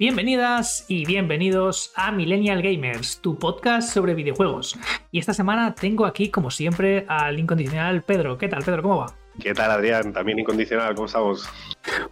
Bienvenidas y bienvenidos a Millennial Gamers, tu podcast sobre videojuegos. Y esta semana tengo aquí, como siempre, al incondicional Pedro. ¿Qué tal, Pedro? ¿Cómo va? ¿Qué tal, Adrián? También incondicional, ¿cómo estamos?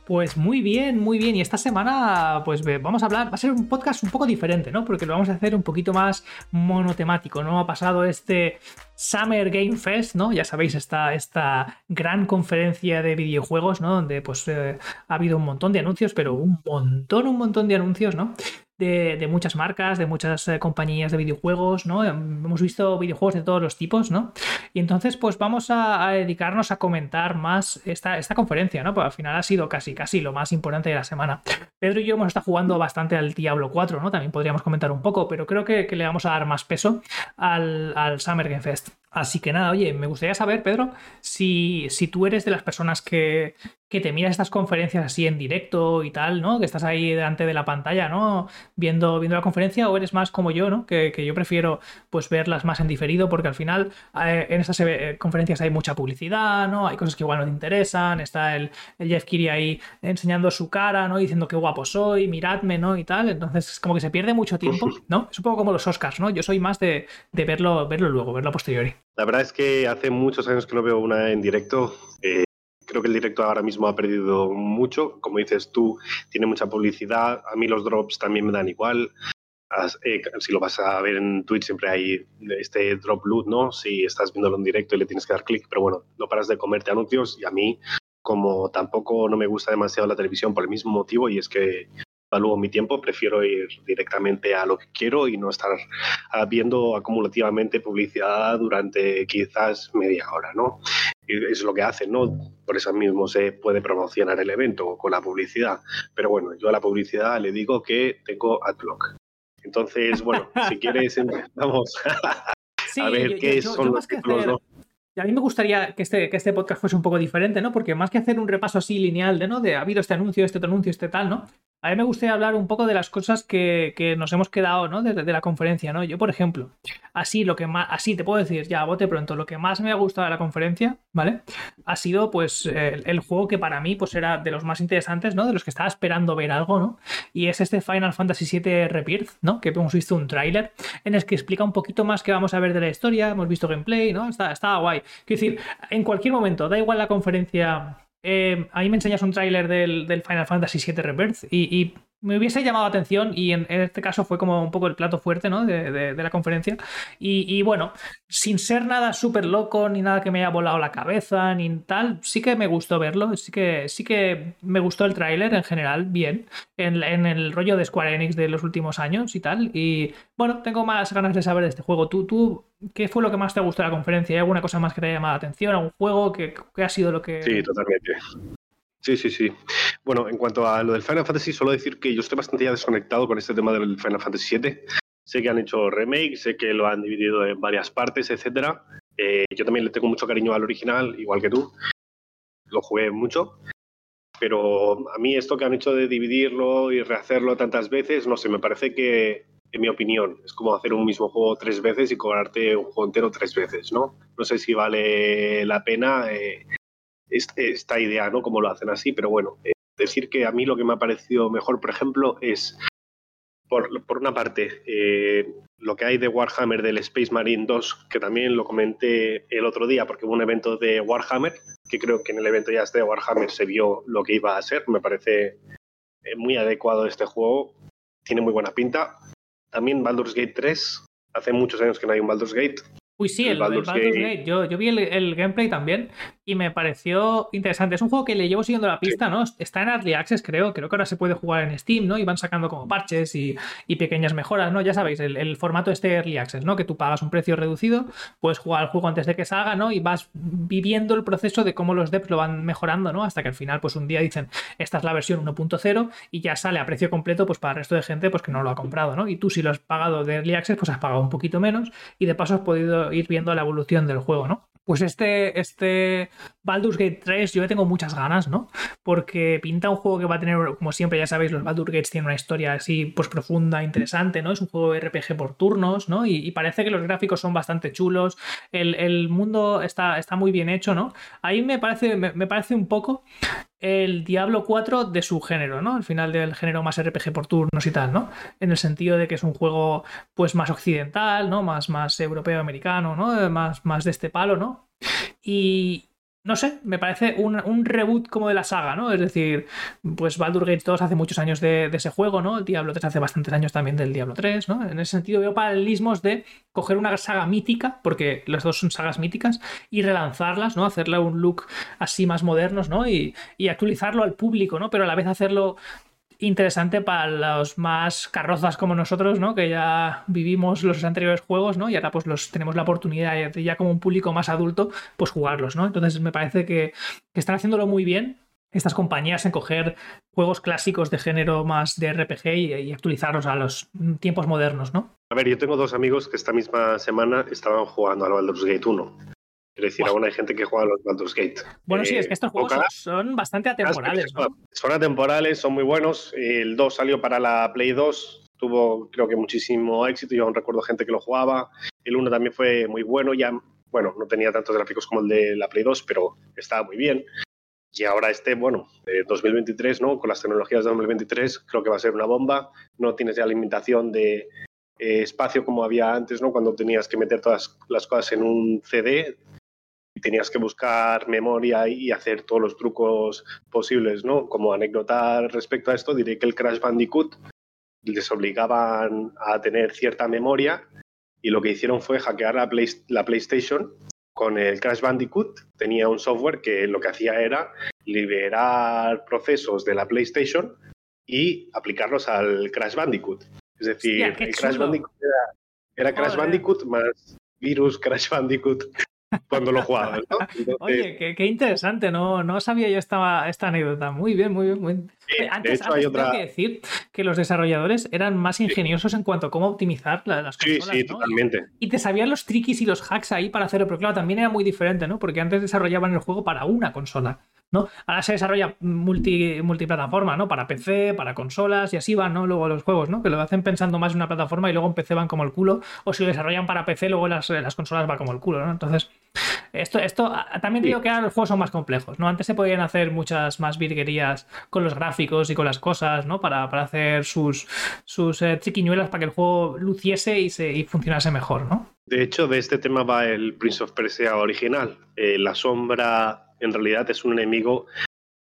Pues muy bien, muy bien. Y esta semana, pues vamos a hablar, va a ser un podcast un poco diferente, ¿no? Porque lo vamos a hacer un poquito más monotemático, ¿no? Ha pasado este Summer Game Fest, ¿no? Ya sabéis, esta, esta gran conferencia de videojuegos, ¿no? Donde pues eh, ha habido un montón de anuncios, pero un montón, un montón de anuncios, ¿no? De, muchas marcas, de muchas eh, compañías de videojuegos, ¿no? Hemos visto videojuegos de todos los tipos, ¿no? Y entonces, pues vamos a, dedicarnos a comentar más esta, esta conferencia, ¿no? Pues al final ha sido casi, casi lo más importante de la semana. Pedro y yo hemos estado jugando bastante al Diablo 4, ¿no? También podríamos comentar un poco, pero creo que, le vamos a dar más peso al, al Summer Game Fest. Así que nada, oye, me gustaría saber, Pedro, si, si tú eres de las personas que, que te miras estas conferencias así en directo y tal, ¿no? Que estás ahí delante de la pantalla, ¿no? Viendo, viendo la conferencia, o eres más como yo, ¿no? Que, yo prefiero pues verlas más en diferido, porque al final eh, en estas eh, conferencias hay mucha publicidad, ¿no? Hay cosas que igual no te interesan, está el, Jeff Kiri ahí enseñando su cara, ¿no? Diciendo qué guapo soy, miradme, ¿no? Y tal. Entonces, es como que se pierde mucho tiempo, ¿no? Es un poco como los Oscars, ¿no? Yo soy más de, de verlo, verlo luego, verlo a posteriori. La verdad es que hace muchos años que no veo una en directo. Eh, creo que el directo ahora mismo ha perdido mucho. Como dices tú, tiene mucha publicidad. A mí los drops también me dan igual. Eh, si lo vas a ver en Twitch, siempre hay este drop loot, ¿no? Si estás viéndolo en directo y le tienes que dar clic, pero bueno, no paras de comerte anuncios y a mí, como tampoco no me gusta demasiado la televisión por el mismo motivo, y es que evalúo mi tiempo, prefiero ir directamente a lo que quiero y no estar ah, viendo acumulativamente publicidad durante quizás media hora, ¿no? es lo que hacen, ¿no? Por eso mismo se puede promocionar el evento con la publicidad. Pero bueno, yo a la publicidad le digo que tengo adblock. Entonces, bueno, si quieres empezamos a ver qué son los títulos, a mí me gustaría que este, que este podcast fuese un poco diferente, ¿no? Porque más que hacer un repaso así lineal de, ¿no? De ha habido este anuncio, este otro anuncio, este tal, ¿no? A mí me gustaría hablar un poco de las cosas que, nos hemos quedado, ¿no? De la conferencia, ¿no? Yo, por ejemplo, así lo que más, así te puedo decir, ya, bote pronto, lo que más me ha gustado de la conferencia, ¿vale? Ha sido, pues, el, juego que para mí, pues, era de los más interesantes, ¿no? De los que estaba esperando ver algo, ¿no? Y es este Final Fantasy VII Rebirth, ¿no? Que hemos visto un tráiler en el que explica un poquito más qué vamos a ver de la historia, hemos visto gameplay, ¿no? Está, está guay. Quiero decir, en cualquier momento, da igual la conferencia eh, ahí me enseñas un tráiler del, Final Fantasy VII Rebirth y, me hubiese llamado la atención y en, este caso fue como un poco el plato fuerte ¿no? de, la conferencia. Y, bueno, sin ser nada súper loco ni nada que me haya volado la cabeza ni tal, sí que me gustó verlo, sí que, sí que me gustó el tráiler en general, bien, en, el rollo de Square Enix de los últimos años y tal. Y bueno, tengo más ganas de saber de este juego. ¿Tú, tú qué fue lo que más te gustó de la conferencia? ¿Hay alguna cosa más que te haya llamado la atención? ¿Algún juego? que ha sido lo que...? Sí, totalmente. Sí, sí, sí. Bueno, en cuanto a lo del Final Fantasy, solo decir que yo estoy bastante ya desconectado con este tema del Final Fantasy VII. Sé que han hecho remake, sé que lo han dividido en varias partes, etcétera. Eh, yo también le tengo mucho cariño al original, igual que tú. Lo jugué mucho. Pero a mí esto que han hecho de dividirlo y rehacerlo tantas veces, no sé, me parece que, en mi opinión, es como hacer un mismo juego tres veces y cobrarte un juego entero tres veces, ¿no? No sé si vale la pena. Eh, esta idea, ¿no? Como lo hacen así, pero bueno, eh, decir que a mí lo que me ha parecido mejor, por ejemplo, es, por, una parte, eh, lo que hay de Warhammer del Space Marine 2, que también lo comenté el otro día, porque hubo un evento de Warhammer, que creo que en el evento ya de Warhammer se vio lo que iba a ser, me parece eh, muy adecuado este juego, tiene muy buena pinta. También Baldur's Gate 3, hace muchos años que no hay un Baldur's Gate, Uy, sí, el, Baldur's, Gate. Yo, vi el, gameplay también y me pareció interesante. Es un juego que le llevo siguiendo la pista, ¿no? Está en Early Access, creo. Creo que ahora se puede jugar en Steam, ¿no? Y van sacando como parches y, pequeñas mejoras, ¿no? Ya sabéis, el, formato este Early Access, ¿no? Que tú pagas un precio reducido, puedes jugar el juego antes de que salga, ¿no? Y vas viviendo el proceso de cómo los devs lo van mejorando, ¿no? Hasta que al final, pues un día dicen, esta es la versión 1.0 y ya sale a precio completo, pues para el resto de gente, pues que no lo ha comprado, ¿no? Y tú si lo has pagado de Early Access, pues has pagado un poquito menos y de paso has podido ir viendo la evolución del juego, ¿no? Pues este, este Baldur's Gate 3 yo le tengo muchas ganas, ¿no? Porque pinta un juego que va a tener, como siempre, ya sabéis, los Baldur's Gates tienen una historia así pues profunda, interesante, ¿no? Es un juego RPG por turnos, ¿no? Y, parece que los gráficos son bastante chulos, el, mundo está, está, muy bien hecho, ¿no? Ahí me parece, me, parece un poco el Diablo 4 de su género, ¿no? Al final del género más RPG por turnos y tal, ¿no? En el sentido de que es un juego pues más occidental, ¿no? Más, más europeo-americano, ¿no? Más, más de este palo, ¿no? Y, no sé, me parece un, reboot como de la saga, ¿no? Es decir, pues Baldur Gate 2 hace muchos años de, ese juego, ¿no? El Diablo 3 hace bastantes años también del Diablo 3, ¿no? En ese sentido veo paralelismos de coger una saga mítica, porque las dos son sagas míticas, y relanzarlas, ¿no? Hacerle un look así más modernos, ¿no? Y, y actualizarlo al público, ¿no? Pero a la vez hacerlo interesante para los más carrozas como nosotros, ¿no? Que ya vivimos los anteriores juegos, ¿no? Y ahora pues los tenemos la oportunidad de ya como un público más adulto, pues jugarlos, ¿no? Entonces me parece que, están haciéndolo muy bien estas compañías en coger juegos clásicos de género más de RPG y, actualizarlos a los tiempos modernos, ¿no? A ver, yo tengo dos amigos que esta misma semana estaban jugando al Baldur's Gate 1. Quiero decir, aún hay gente que juega a los Baldur's Gate. Bueno, sí, es que estos juegos son, bastante atemporales. ¿no? Son atemporales, son muy buenos. El 2 salió para la Play 2, tuvo creo que muchísimo éxito. Yo aún recuerdo gente que lo jugaba. El 1 también fue muy bueno. Ya, bueno, no tenía tantos gráficos como el de la Play 2, pero estaba muy bien. Y ahora este, bueno, 2023, ¿no? Con las tecnologías de 2023, creo que va a ser una bomba. No tienes ya limitación de eh, espacio como había antes, ¿no? Cuando tenías que meter todas las cosas en un CD tenías que buscar memoria y hacer todos los trucos posibles, ¿no? Como anécdota respecto a esto, diré que el Crash Bandicoot les obligaban a tener cierta memoria y lo que hicieron fue hackear la, la PlayStation con el Crash Bandicoot. Tenía un software que lo que hacía era liberar procesos de la PlayStation y aplicarlos al Crash Bandicoot. Es decir, el Crash Bandicoot era, Crash Bandicoot más virus Crash Bandicoot cuando lo jugabas, ¿no? Oye, qué, interesante, no, no sabía yo esta, esta anécdota. Muy bien, muy bien. Muy eh, antes, hay otra... que decir que los desarrolladores eran más ingeniosos en cuanto a cómo optimizar las consolas. Sí, sí, totalmente. Y te sabían los triquis y los hacks ahí para hacerlo, pero claro, también era muy diferente, ¿no? Porque antes desarrollaban el juego para una consola. ¿no? Ahora se desarrolla multi, multiplataforma, ¿no? Para PC, para consolas y así van, ¿no? Luego los juegos, ¿no? Que lo hacen pensando más en una plataforma y luego en PC van como el culo. O si lo desarrollan para PC, luego las, las consolas van como el culo, ¿no? Entonces, esto, esto también digo que ahora los juegos son más complejos, ¿no? Antes se podían hacer muchas más virguerías con los gráficos y con las cosas, ¿no? Para, hacer sus, sus eh, triquiñuelas para que el juego luciese y, se, y funcionase mejor, ¿no? De hecho, de este tema va el Prince of Persia original. Eh, la sombra en realidad es un enemigo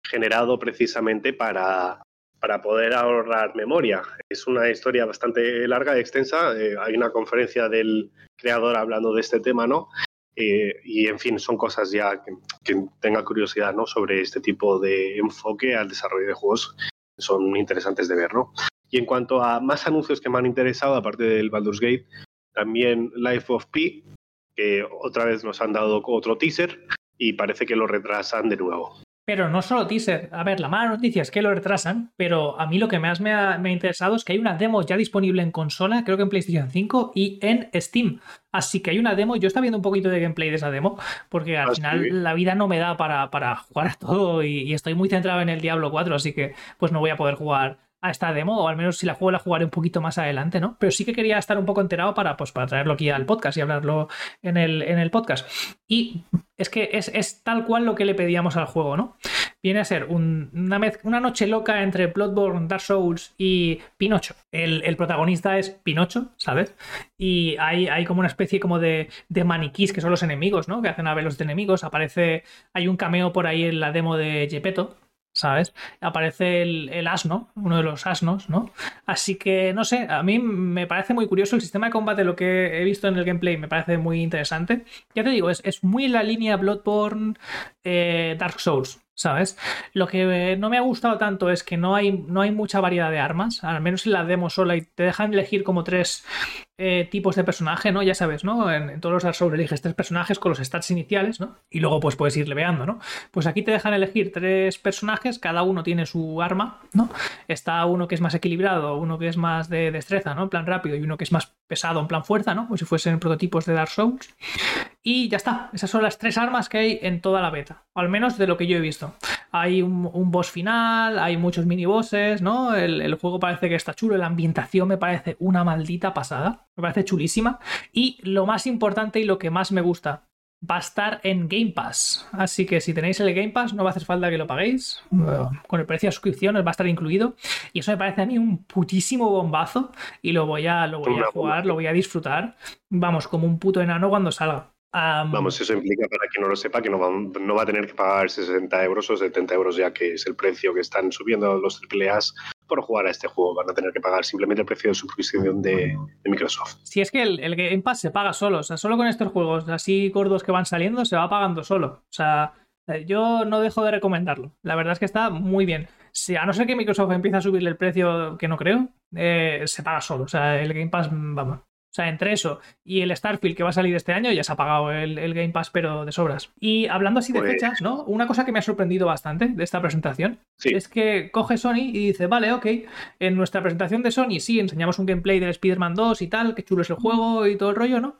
generado precisamente para, para poder ahorrar memoria. Es una historia bastante larga y extensa. Eh, hay una conferencia del creador hablando de este tema, ¿no? Eh, y en fin, son cosas ya que, tenga curiosidad ¿no? sobre este tipo de enfoque al desarrollo de juegos son interesantes de ver. ¿no? Y en cuanto a más anuncios que me han interesado, aparte del Baldur's Gate, también Life of Pi, que otra vez nos han dado otro teaser y parece que lo retrasan de nuevo. Pero no solo teaser. A ver, la mala noticia es que lo retrasan, pero a mí lo que más me ha, interesado es que hay una demo ya disponible en consola, creo que en PlayStation 5 y en Steam. Así que hay una demo. Yo estaba viendo un poquito de gameplay de esa demo, porque al ah, final la vida no me da para, para jugar a todo y, y, estoy muy centrado en el Diablo 4, así que pues no voy a poder jugar a esta demo, o al menos si la juego la jugaré un poquito más adelante, ¿no? Pero sí que quería estar un poco enterado para, pues, para traerlo aquí al podcast y hablarlo en el, en el podcast. Y es que es, tal cual lo que le pedíamos al juego, ¿no? Viene a ser una, una, noche loca entre Bloodborne, Dark Souls y Pinocho. El, protagonista es Pinocho, ¿sabes? Y hay, hay como una especie como de, de, maniquís que son los enemigos, ¿no? Que hacen a ver los enemigos. Aparece, hay un cameo por ahí en la demo de Gepetto, ¿sabes? Aparece el, asno, uno de los asnos, ¿no? Así que, no sé, a mí me parece muy curioso el sistema de combate, lo que he visto en el gameplay me parece muy interesante. Ya te digo, es, es muy la línea Bloodborne, eh, Dark Souls, ¿sabes? Lo que no me ha gustado tanto es que no hay, no hay mucha variedad de armas, al menos en la demo sola, y te dejan elegir como tres eh, tipos de personaje, ¿no? Ya sabes, ¿no? En, todos los Dark Souls eliges tres personajes con los stats iniciales, ¿no? Y luego pues puedes ir leveando, ¿no? Pues aquí te dejan elegir tres personajes, cada uno tiene su arma, ¿no? Está uno que es más equilibrado, uno que es más de destreza, ¿no? En plan rápido, y uno que es más pesado, en plan fuerza, ¿no? Como si fuesen prototipos de Dark Souls. Y ya está, esas son las tres armas que hay en toda la beta, al menos de lo que yo he visto. Hay un, boss final, hay muchos minibosses, ¿no? El, el juego parece que está chulo, la ambientación me parece una maldita pasada me parece chulísima. Y lo más importante y lo que más me gusta va a estar en Game Pass. Así que si tenéis el Game Pass, no va a hacer falta que lo paguéis. Con el precio de suscripción os va a estar incluido. Y eso me parece a mí un putísimo bombazo. Y lo voy a, lo voy a jugar, lo voy a disfrutar. Vamos, como un puto enano cuando salga. Vamos, eso implica, para quien no lo sepa, que no va, no va, a tener que pagar 60 euros o 70 euros, ya que es el precio que están subiendo los AAAs por jugar a este juego. Van a tener que pagar simplemente el precio de suscripción de, Microsoft. Si es que el, Game Pass se paga solo, o sea, solo con estos juegos así gordos que van saliendo se va pagando solo. O sea, eh, yo no dejo de recomendarlo. La verdad es que está muy bien. Si, a no ser que Microsoft empiece a subirle el precio, que no creo, eh, se paga solo. O sea, el Game Pass, vamos, sea, entre eso y el Starfield que va a salir este año, ya se ha pagado el, Game Pass, pero de sobras. Y hablando así de pues fechas, ¿no? Una cosa que me ha sorprendido bastante de esta presentación es que coge Sony y dice, vale, ok, en nuestra presentación de Sony sí enseñamos un gameplay del Spider-Man 2 y tal, que chulo es el juego y todo el rollo, ¿no?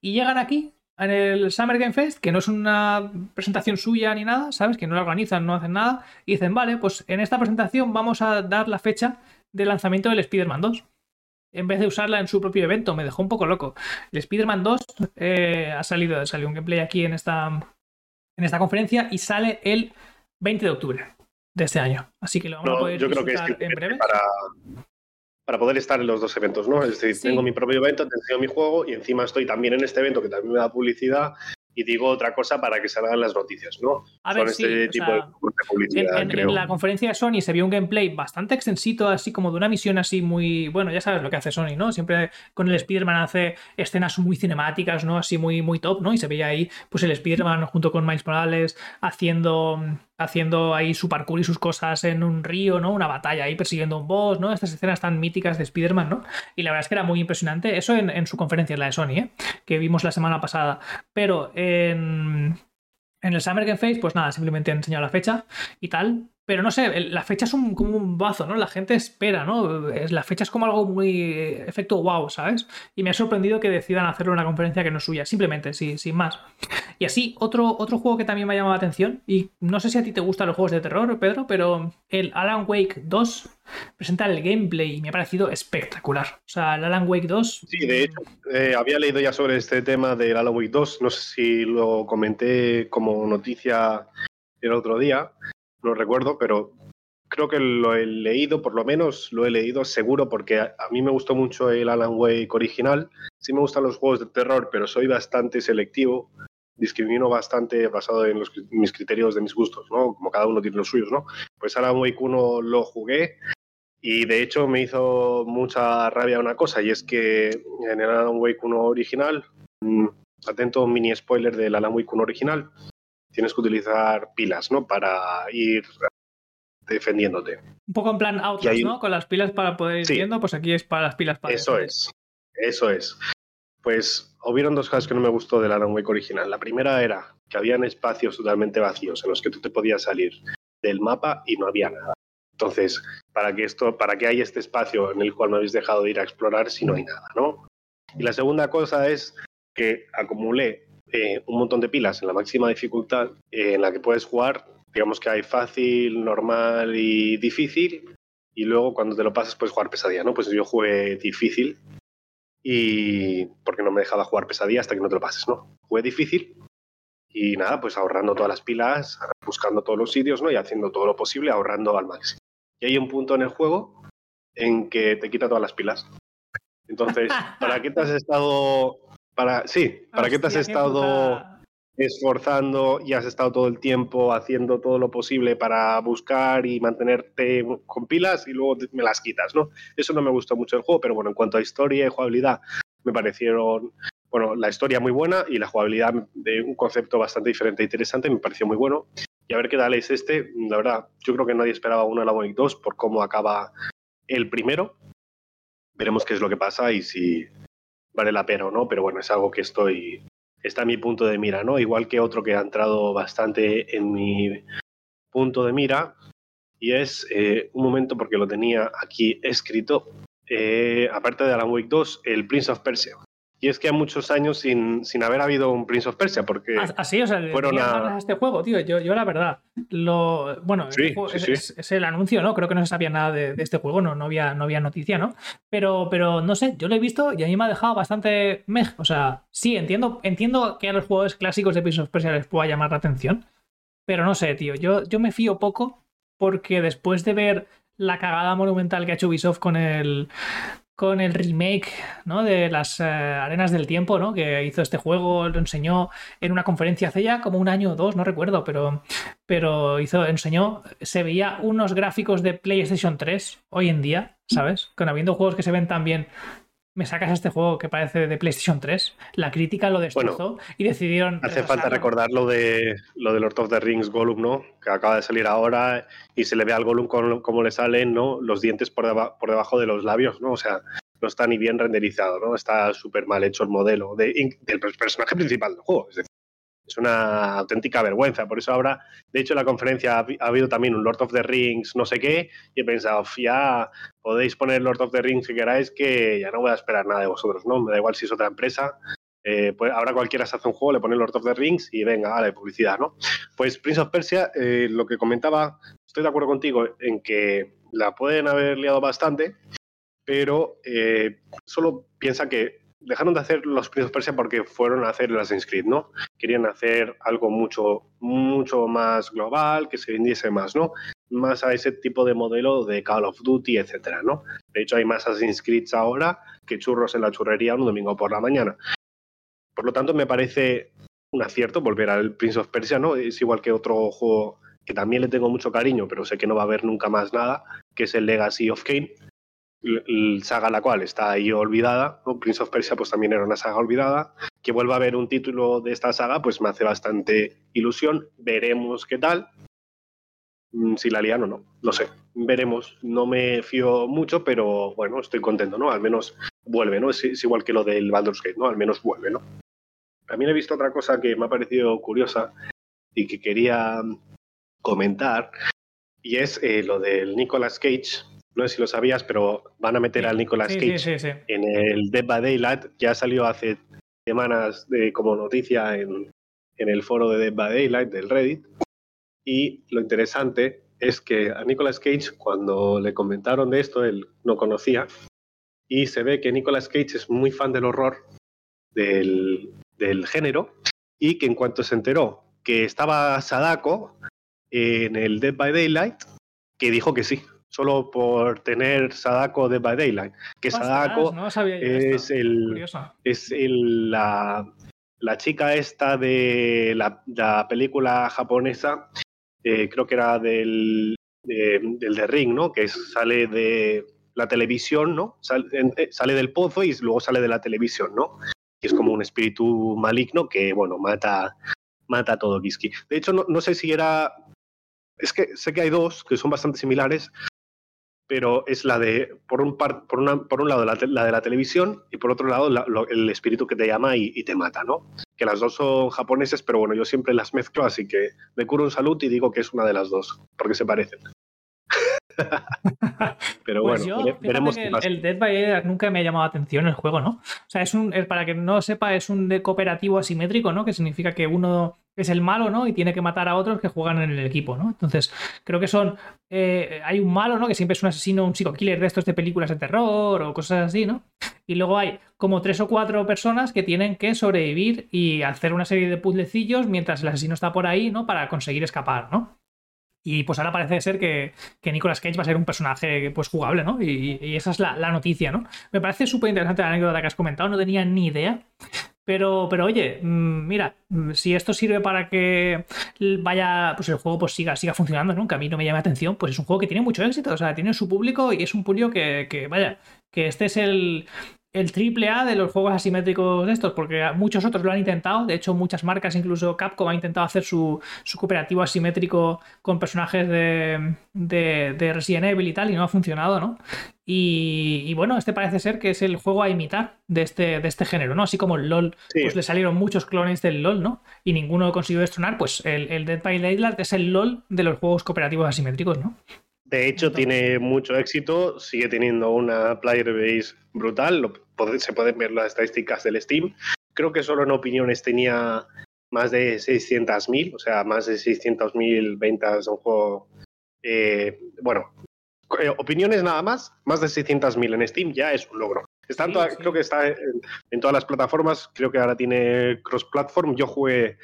Y llegan aquí en el Summer Game Fest, que no es una presentación suya ni nada, ¿sabes? Que no la organizan, no hacen nada, y dicen, vale, pues en esta presentación vamos a dar la fecha de lanzamiento del Spider-Man 2 en vez de usarla en su propio evento. Me dejó un poco loco. El Spider-Man 2 eh, ha salido, salió un gameplay aquí en esta, en esta conferencia y sale el 20 de octubre de este año. Así que lo vamos a poder yo creo que en breve. Para, para poder estar en los dos eventos, ¿no? Es decir, tengo mi propio evento, te enseño mi juego y encima estoy también en este evento que también me da publicidad y digo otra cosa para que salgan las noticias, ¿no? A ver, este tipo de publicidad. En, la conferencia de Sony se vio un gameplay bastante extensito, así como de una misión así muy. Bueno, ya sabes lo que hace Sony, ¿no? Siempre con el Spider-Man hace escenas muy cinemáticas, ¿no? Así muy, muy top, ¿no? Y se veía ahí, pues el Spider-Man junto con Miles Morales haciendo haciendo ahí su parkour y sus cosas en un río, ¿no? Una batalla ahí persiguiendo un boss, ¿no? Estas escenas tan míticas de Spider-Man, ¿no? Y la verdad es que era muy impresionante. Eso en, su conferencia, la de Sony, ¿eh? Que vimos la semana pasada. Pero en, en el Summer Game Face, pues nada, simplemente he enseñado la fecha y tal. Pero no sé, la fecha es un, como un bazo, ¿no? La gente espera, ¿no? La fecha es como algo muy efecto wow, ¿sabes? Y me ha sorprendido que decidan hacerlo en una conferencia que no es suya, simplemente, sí, sin más. Y así, otro, otro juego que también me ha llamado la atención, y no sé si a ti te gustan los juegos de terror, Pedro, pero el Alan Wake 2 presenta el gameplay y me ha parecido espectacular. O sea, el Alan Wake 2. Sí, de hecho, eh, había leído ya sobre este tema del Alan Wake 2, no sé si lo comenté como noticia el otro día no recuerdo, pero creo que lo he leído, por lo menos lo he leído seguro, porque a, mí me gustó mucho el Alan Wake original. Sí me gustan los juegos de terror, pero soy bastante selectivo. Discrimino bastante basado en mis criterios de mis gustos, ¿no? Como cada uno tiene los suyos, ¿no? Pues Alan Wake 1 lo jugué y de hecho me hizo mucha rabia una cosa, y es que en el Alan Wake 1 original, mm, atento mini spoiler del Alan Wake 1 original, tienes que utilizar pilas, ¿no? Para ir defendiéndote. Un poco en plan Outlast, ¿no? Con las pilas para poder ir viendo, pues aquí es para las pilas para Eso es, eso es. Pues hubieron dos cosas que no me gustó del Alan Wake original. La primera era que habían espacios totalmente vacíos en los que tú te podías salir del mapa y no había nada. Entonces, ¿para qué esto, para qué hay este espacio en el cual me habéis dejado de ir a explorar si no hay nada, no? Y la segunda cosa es que acumulé eh, un montón de pilas en la máxima dificultad eh, en la que puedes jugar. Digamos que hay fácil, normal y difícil. Y luego cuando te lo pasas puedes jugar pesadilla, ¿no? Pues yo jugué difícil y porque no me dejaba jugar pesadilla hasta que no te lo pases, ¿no? Jugué difícil y nada, pues ahorrando todas las pilas, buscando todos los sitios, ¿no? Y haciendo todo lo posible, ahorrando al máximo. Y hay un punto en el juego en que te quita todas las pilas. Entonces, ¿para qué te has estado para, sí, ¿para qué te has estado esforzando y has estado todo el tiempo haciendo todo lo posible para buscar y mantenerte con pilas y luego me las quitas, ¿no? Eso no me gustó mucho el juego, pero bueno, en cuanto a historia y jugabilidad, me parecieron, bueno, la historia muy buena y la jugabilidad de un concepto bastante diferente e interesante me pareció muy bueno. Y a ver qué tal es este, la verdad, yo creo que nadie esperaba uno la 2 por cómo acaba el primero. Veremos qué es lo que pasa y si, vale la pena o no, pero bueno, es algo que estoy, está en mi punto de mira, ¿no? Igual que otro que ha entrado bastante en mi punto de mira, y es eh, un momento porque lo tenía aquí escrito, eh, aparte de Alan Wake 2, el Prince of Persia. Y es que hay muchos años sin, sin haber habido un Prince of Persia, porque así, o sea, fueron a... este juego, tío. Yo, yo la verdad, lo bueno, es, el anuncio, ¿no? Creo que no se sabía nada de, este juego, no, no, había, no había noticia, ¿no? Pero, pero no sé, yo lo he visto y a mí me ha dejado bastante mej. O sea, sí, entiendo, entiendo que a los juegos clásicos de Prince of Persia les pueda llamar la atención, pero no sé, tío. Yo, yo me fío poco porque después de ver la cagada monumental que ha hecho Ubisoft con el con el remake ¿no? de las eh, Arenas del Tiempo, ¿no? que hizo este juego, lo enseñó en una conferencia hace ya como un año o dos, no recuerdo, pero, pero hizo, enseñó, se veía unos gráficos de PlayStation 3 hoy en día, ¿sabes? Con habiendo juegos que se ven tan bien me sacas este juego que parece de PlayStation 3, la crítica lo destrozó y decidieron. Hace falta recordar lo de, lo de Lord of the Rings Gollum, ¿no? Que acaba de salir ahora y se le ve al Gollum como le salen, ¿no? Los dientes por, por debajo de los labios, ¿no? O sea, no está ni bien renderizado, ¿no? Está súper mal hecho el modelo del personaje principal del juego. Es decir, es una auténtica vergüenza. Por eso ahora, de hecho, en la conferencia ha, habido también un Lord of the Rings, no sé qué, y he pensado, ya podéis poner Lord of the Rings si queráis, que ya no voy a esperar nada de vosotros, ¿no? Me da igual si es otra empresa. Eh, pues ahora cualquiera se hace un juego, le pone Lord of the Rings y venga, la publicidad, ¿no? Pues Prince of Persia, eh, lo que comentaba, estoy de acuerdo contigo en que la pueden haber liado bastante, pero eh, solo piensa que dejaron de hacer los Prince of Persia porque fueron a hacer el Assassin's Creed, ¿no? Querían hacer algo mucho, mucho más global, que se vendiese más, ¿no? Más a ese tipo de modelo de Call of Duty, etcétera, ¿no? De hecho, hay más Assassin's Creed ahora que churros en la churrería un domingo por la mañana. Por lo tanto, me parece un acierto volver al Prince of Persia, ¿no? Es igual que otro juego que también le tengo mucho cariño, pero sé que no va a haber nunca más nada, que es el Legacy of Kane, saga la cual está ahí olvidada, Prince of Persia pues también era una saga olvidada, que vuelva a haber un título de esta saga pues me hace bastante ilusión, veremos qué tal, mm, si la lían o no, no sé, veremos, no me fío mucho, pero bueno, estoy contento, ¿no? Al menos vuelve, ¿no? Es, igual que lo del Baldur's Gate, ¿no? Al menos vuelve, ¿no? También he visto otra cosa que me ha parecido curiosa y que quería comentar, y es eh, lo del Nicolas Cage, no sé si lo sabías, pero van a meter al Nicolas Cage en el Dead by Daylight. Ya salió hace semanas de, como noticia en, el foro de Dead by Daylight del Reddit. Y lo interesante es que a Nicolas Cage, cuando le comentaron de esto, él no conocía. Y se ve que Nicolas Cage es muy fan del horror, del, del género, y que en cuanto se enteró que estaba Sadako en el Dead by Daylight, que dijo que sí, solo por tener Sadako de by Daylight. Que Sadako es, el, es el, la, la, chica esta de la, película japonesa, eh, creo que era del, del de Ring, ¿no? Que sale de la televisión, ¿no? Eh, sale, del pozo y luego sale de la televisión, ¿no? Y es como un espíritu maligno que, bueno, mata, mata a todo Kiski. De hecho, no, no sé si era es que sé que hay dos que son bastante similares, pero es la de, por un, par, por una, por un lado, la, de la televisión y por otro lado, el espíritu que te llama y, te mata, ¿no? Que las dos son japoneses, pero bueno, yo siempre las mezclo, así que me curo un salud y digo que es una de las dos, porque se parecen. Pero pues bueno, veremos. el, Dead by Daylight nunca me ha llamado la atención el juego, ¿no? O sea, es un, para que no sepa, es un de cooperativo asimétrico, ¿no? Que significa que uno es el malo, ¿no? Y tiene que matar a otros que juegan en el equipo, ¿no? Entonces, creo que son. Eh, hay un malo, ¿no? Que siempre es un asesino, un psico-killer de estos de películas de terror o cosas así, ¿no? Y luego hay como tres o cuatro personas que tienen que sobrevivir y hacer una serie de puzzlecillos mientras el asesino está por ahí, ¿no? Para conseguir escapar, ¿no? Y pues ahora parece ser que, que, Nicolas Cage va a ser un personaje pues jugable, ¿no? Y, esa es la, noticia, ¿no? Me parece súper interesante la anécdota que has comentado, no tenía ni idea. Pero, pero oye, mm, mira, mm, si esto sirve para que vaya, pues el juego pues siga, siga funcionando, ¿no? Que a mí no me llama atención, pues es un juego que tiene mucho éxito, o sea, tiene su público y es un público que, que vaya, que este es el, el triple A de los juegos asimétricos de estos, porque muchos otros lo han intentado. De hecho, muchas marcas, incluso Capcom, ha intentado hacer su, cooperativo asimétrico con personajes de, de, Resident Evil y tal, y no ha funcionado, ¿no? Y, bueno, este parece ser que es el juego a imitar de este, de este género, ¿no? Así como el LOL, pues le salieron muchos clones del LOL, ¿no? Y ninguno consiguió destronar, pues el, el Dead by Daylight es el LOL de los juegos cooperativos asimétricos, ¿no? De hecho, tiene mucho éxito, sigue teniendo una player base brutal, se pueden ver las estadísticas del Steam. Creo que solo en opiniones tenía más de 600.000, o sea, más de 600.000 ventas de un juego. Eh, bueno, eh, opiniones nada más, más de 600.000 en Steam ya es un logro. Está Creo que está en, todas las plataformas, creo que ahora tiene cross-platform. Yo jugué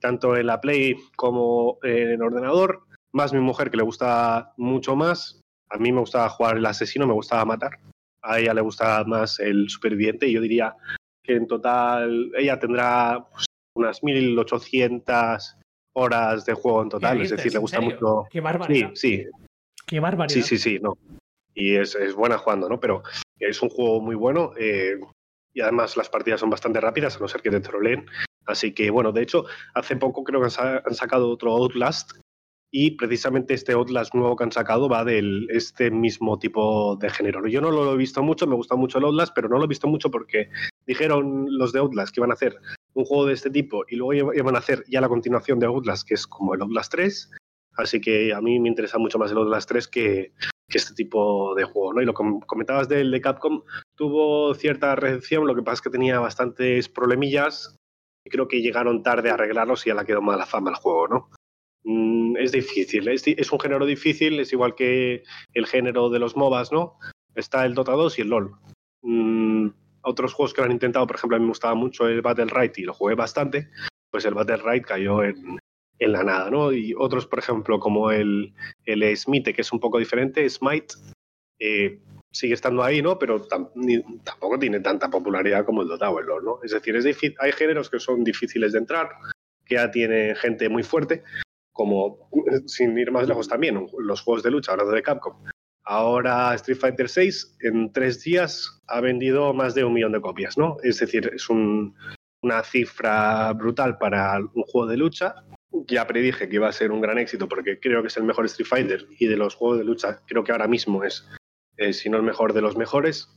tanto en la Play como en ordenador, más mi mujer que le gusta mucho más. A mí me gustaba jugar el asesino, me gustaba matar. A ella le gusta más el superviviente y yo diría que en total ella tendrá pues, unas 1800 horas de juego en total, es decir, le gusta mucho. Qué barbaridad. Sí, sí. Qué barbaridad. Sí, sí, sí, no. Y es, es buena jugando, ¿no? Pero es un juego muy bueno eh, y además las partidas son bastante rápidas, a no ser que te troleen. Así que, bueno, de hecho, hace poco creo que han sacado otro Outlast y precisamente este Outlast nuevo que han sacado va de este mismo tipo de género. Yo no lo he visto mucho, me gusta mucho el Outlast, pero no lo he visto mucho porque dijeron los de Outlast que iban a hacer un juego de este tipo y luego iban a hacer ya la continuación de Outlast, que es como el Outlast 3. Así que a mí me interesa mucho más el Outlast 3 que, que este tipo de juego. ¿no? Y lo que comentabas del de Capcom, tuvo cierta recepción, lo que pasa es que tenía bastantes problemillas y creo que llegaron tarde a arreglarlos y ya la quedó mala fama el juego. ¿no? Mm, es difícil, es, un género difícil, es igual que el género de los MOBAs, ¿no? Está el Dota 2 y el LOL. Mm, otros juegos que lo han intentado, por ejemplo, a mí me gustaba mucho el Battle Right y lo jugué bastante, pues el Battle Right cayó en, en la nada, ¿no? Y otros, por ejemplo, como el, el Smite, que es un poco diferente, Smite, eh, sigue estando ahí, ¿no? Pero tampoco tiene tanta popularidad como el Dota o el LoL, ¿no? Es decir, es hay géneros que son difíciles de entrar, que ya tiene gente muy fuerte, como, sin ir más lejos también, los juegos de lucha, hablando de Capcom. Ahora Street Fighter VI en tres días ha vendido más de un millón de copias, ¿no? Es decir, es una cifra brutal para un juego de lucha. Ya predije que iba a ser un gran éxito porque creo que es el mejor Street Fighter y de los juegos de lucha creo que ahora mismo es, si no el mejor de los mejores.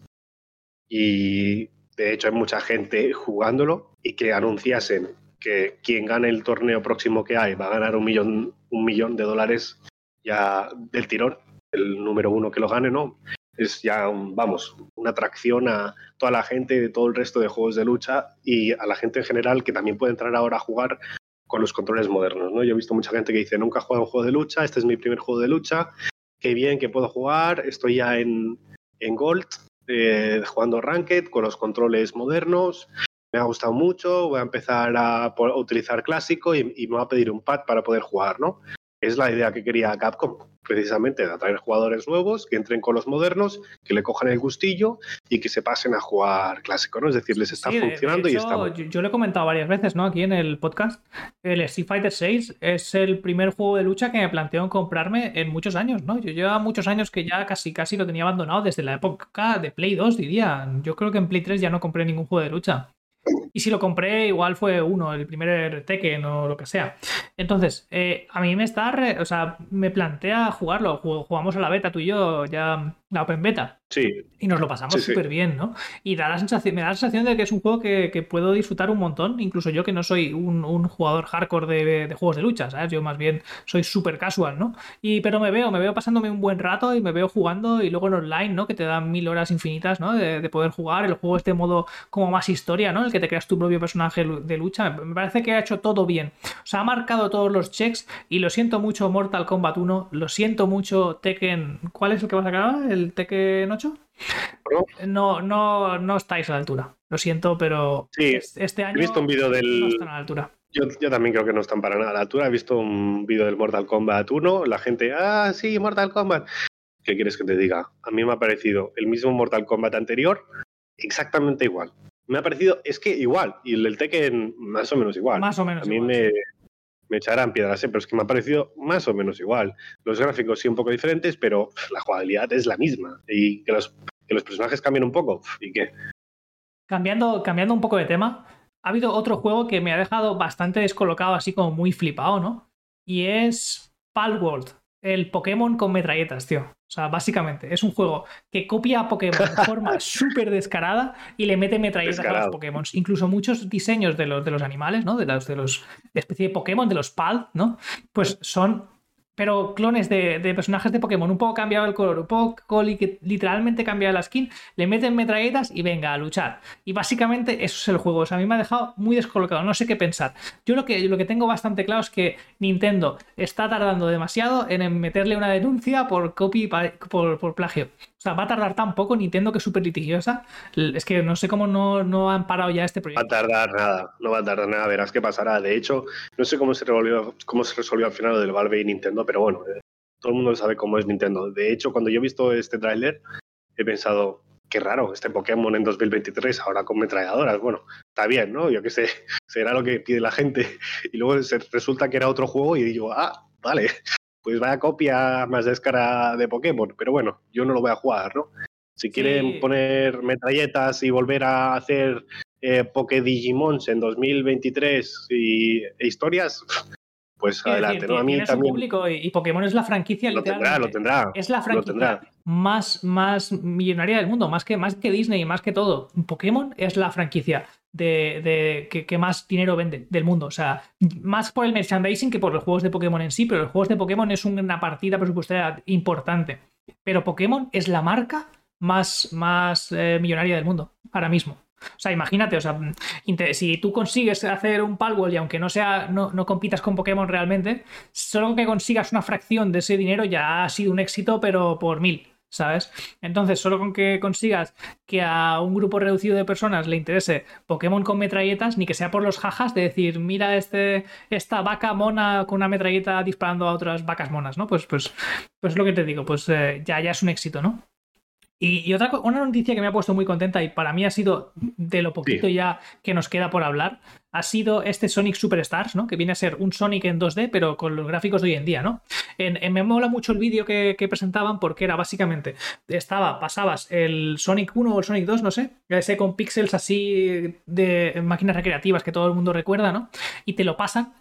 Y de hecho hay mucha gente jugándolo y que anunciasen que quien gane el torneo próximo que hay va a ganar un millón, un millón de dólares ya del tirón, el número uno que lo gane, ¿no? Es ya, vamos, una atracción a toda la gente de todo el resto de juegos de lucha y a la gente en general que también puede entrar ahora a jugar con los controles modernos, ¿no? Yo he visto mucha gente que dice, nunca he jugado un juego de lucha, este es mi primer juego de lucha, qué bien que puedo jugar, estoy ya en, en Gold, eh, jugando Ranked con los controles modernos, me ha gustado mucho, voy a empezar a, utilizar clásico y, me va a pedir un pad para poder jugar, ¿no? Es la idea que quería Capcom, precisamente, de atraer jugadores nuevos que entren con los modernos, que le cojan el gustillo y que se pasen a jugar clásico, ¿no? Es decir, les está funcionando y está. Yo, yo, lo he comentado varias veces, ¿no? Aquí en el podcast. El Street Fighter VI es el primer juego de lucha que me planteo en comprarme en muchos años, ¿no? Yo llevo muchos años que ya casi casi lo tenía abandonado desde la época de Play 2, diría. Yo creo que en Play 3 ya no compré ningún juego de lucha. Y si lo compré, igual fue uno, el primer Tekken o lo que sea. Entonces, eh, a mí me está, o sea, me plantea jugarlo. Jugamos a la beta tú y yo, ya la Open Beta. Sí. Y nos lo pasamos súper bien, ¿no? Y da la sensación, me da la sensación de que es un juego que, puedo disfrutar un montón, incluso yo que no soy un, jugador hardcore de, juegos de lucha, ¿sabes? Yo más bien soy súper casual, ¿no? Y, pero me veo, me veo pasándome un buen rato y me veo jugando y luego en online, ¿no? Que te dan mil horas infinitas, ¿no? De, poder jugar, el juego este modo como más historia, ¿no? El que te creas tu propio personaje de lucha. Me parece que ha hecho todo bien. O sea, ha marcado todos los checks y lo siento mucho Mortal Kombat 1, lo siento mucho Tekken. ¿Cuál es el que va a sacar? ¿El Tekken 8? No, no, no estáis a la altura. Lo siento, pero este año he visto un vídeo del... no están a la altura. Yo, también creo que no están para nada a la altura. He visto un vídeo del Mortal Kombat 1, la gente, ah, sí, Mortal Kombat. ¿Qué quieres que te diga? A mí me ha parecido el mismo Mortal Kombat anterior, exactamente igual. Me ha parecido, es que igual, y el del Tekken más o menos igual. Más o menos. A mí me, me echarán piedras, ¿eh? pero es que me ha parecido más o menos igual. Los gráficos sí un poco diferentes, pero la jugabilidad es la misma. Y que los, personajes cambien un poco, ¿y? Cambiando, cambiando un poco de tema, ha habido otro juego que me ha dejado bastante descolocado, así como muy flipado, ¿no? Y es Palworld el Pokémon con metralletas, tío. O sea, básicamente, es un juego que copia a Pokémon de forma súper descarada y le mete metralletas a los Pokémon. Incluso muchos diseños de los, de los animales, ¿no? De los, de los de especie de Pokémon, de los PAL, ¿no? Pues son pero clones de, personajes de Pokémon, un poco cambiado el color, un poco literalmente cambiado la skin, le meten metralletas y venga a luchar. Y básicamente eso es el juego. O sea, a mí me ha dejado muy descolocado, no sé qué pensar. Yo lo que, tengo bastante claro es que Nintendo está tardando demasiado en meterle una denuncia por copy, por plagio. Sea, va a tardar tan poco Nintendo que es súper litigiosa. Es que no sé cómo no, no, han parado ya este proyecto. Va a tardar nada, no va a tardar nada, verás qué pasará. De hecho, no sé cómo se resolvió, cómo se resolvió al final lo del Valve y Nintendo, pero bueno, eh, todo el mundo sabe cómo es Nintendo. De hecho, cuando yo he visto este tráiler, he pensado, qué raro, este Pokémon en 2023 ahora con metralladoras. Bueno, está bien, ¿no? Yo qué sé, será lo que pide la gente. Y luego resulta que era otro juego y digo, ah, vale, pues vaya copia más descara de Pokémon. Pero bueno, yo no lo voy a jugar, ¿no? Si quieren poner metralletas y volver a hacer eh, Poké Digimons en 2023 y, e historias, pues adelante. ¿no? A mí también... público y, Pokémon es la franquicia lo tendrá, lo tendrá. Es la franquicia más, más millonaria del mundo, más que, más que Disney y más que todo. Pokémon es la franquicia de, que, más dinero vende del mundo. O sea, más por el merchandising que por los juegos de Pokémon en sí, pero los juegos de Pokémon es una partida presupuestaria importante. Pero Pokémon es la marca más, más eh, millonaria del mundo ahora mismo. O sea, imagínate, o sea, si tú consigues hacer un Palworld y aunque no sea, no, no, compitas con Pokémon realmente, solo que consigas una fracción de ese dinero ya ha sido un éxito, pero por mil. ¿Sabes? Entonces, solo con que consigas que a un grupo reducido de personas le interese Pokémon con metralletas, ni que sea por los jajas de decir, mira este, esta vaca mona con una metralleta disparando a otras vacas monas, ¿no? Pues, pues, pues lo que te digo, pues eh, ya, ya es un éxito, ¿no? Y, otra una noticia que me ha puesto muy contenta y para mí ha sido de lo poquito ya que nos queda por hablar, ha sido este Sonic Superstars, ¿no? Que viene a ser un Sonic en 2D, pero con los gráficos de hoy en día, ¿no? En, me mola mucho el vídeo que, presentaban porque era básicamente, estaba, pasabas el Sonic 1 o el Sonic 2, no sé, ese con píxeles así de máquinas recreativas que todo el mundo recuerda, ¿no? Y te lo pasan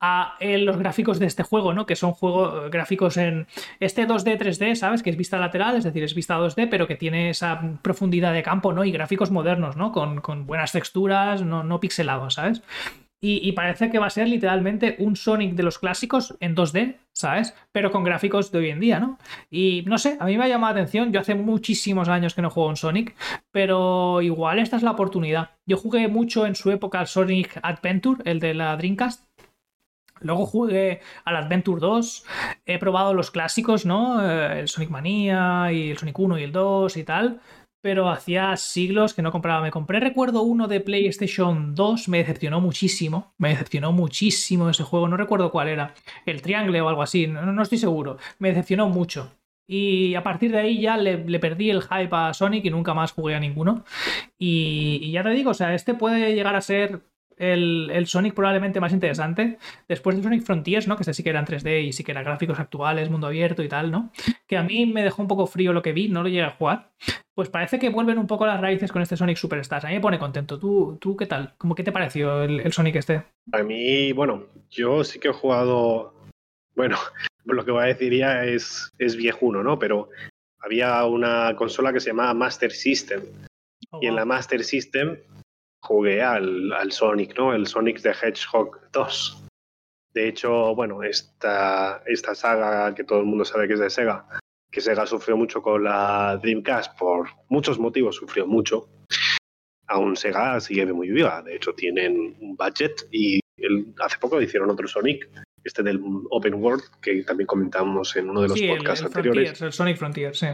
a los gráficos de este juego, ¿no? Que son juegos gráficos en este 2D, 3D, ¿sabes? Que es vista lateral, es decir, es vista 2D, pero que tiene esa profundidad de campo, ¿no? Y gráficos modernos, ¿no? Con, buenas texturas, no, no pixelados, ¿sabes? Y, parece que va a ser literalmente un Sonic de los clásicos en 2D, ¿sabes? Pero con gráficos de hoy en día, ¿no? Y no sé, a mí me ha llamado la atención. Yo hace muchísimos años que no juego un Sonic, pero igual esta es la oportunidad. Yo jugué mucho en su época al Sonic Adventure, el de la Dreamcast, Luego jugué al Adventure 2, he probado los clásicos, ¿no? Eh, el Sonic Mania y el Sonic 1 y el 2 y tal, pero hacía siglos que no compraba. Me compré, recuerdo, uno de PlayStation 2, me decepcionó muchísimo, me decepcionó muchísimo ese juego, no recuerdo cuál era, el Triangle o algo así, no, estoy seguro, me decepcionó mucho. Y a partir de ahí ya le, perdí el hype a Sonic y nunca más jugué a ninguno. Y, y, ya te digo, o sea, este puede llegar a ser el, Sonic probablemente más interesante. Después del Sonic Frontiers, ¿no? Que este sí que eran 3D y sí que eran gráficos actuales, mundo abierto y tal, ¿no? Que a mí me dejó un poco frío lo que vi, no lo llegué a jugar. Pues parece que vuelven un poco las raíces con este Sonic Superstars. A mí me pone contento. ¿Tú, tú qué tal? ¿Cómo qué te pareció el, Sonic este? A mí, bueno, yo sí que he jugado. Bueno, lo que voy a decir ya es, es viejuno, ¿no? Pero había una consola que se llamaba Master System. Oh, y en la Master System jugué al, al, Sonic, ¿no? El Sonic the Hedgehog 2. De hecho, bueno, esta, esta saga que todo el mundo sabe que es de Sega, que Sega sufrió mucho con la Dreamcast por muchos motivos, sufrió mucho. Aún Sega sigue muy viva, de hecho tienen un budget y hace poco hicieron otro Sonic, este del Open World, que también comentamos en uno de los podcasts anteriores. el Sonic Frontier, sí.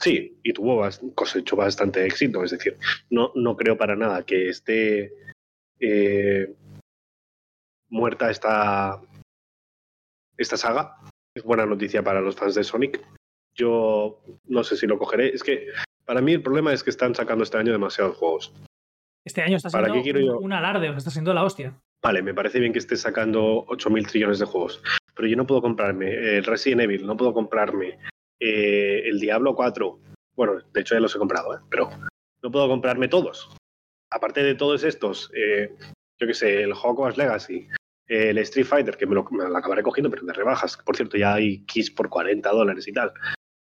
Sí, y tuvo cosechó bastante éxito. Es decir, no, no creo para nada que esté eh, muerta esta, esta saga. Es buena noticia para los fans de Sonic. Yo no sé si lo cogeré. Es que para mí el problema es que están sacando este año demasiados juegos. Este año está siendo un, alarde, o está siendo la hostia. Vale, me parece bien que esté sacando 8.000 trillones de juegos, pero yo no puedo comprarme el Resident Evil, no puedo comprarme eh, el Diablo 4. Bueno, de hecho ya los he comprado, ¿eh? pero no puedo comprarme todos. Aparte de todos estos, eh, yo qué sé, el Hogwarts Legacy, el Street Fighter, que me lo, acabaré cogiendo, pero de rebajas. Por cierto, ya hay keys por 40 dólares y tal.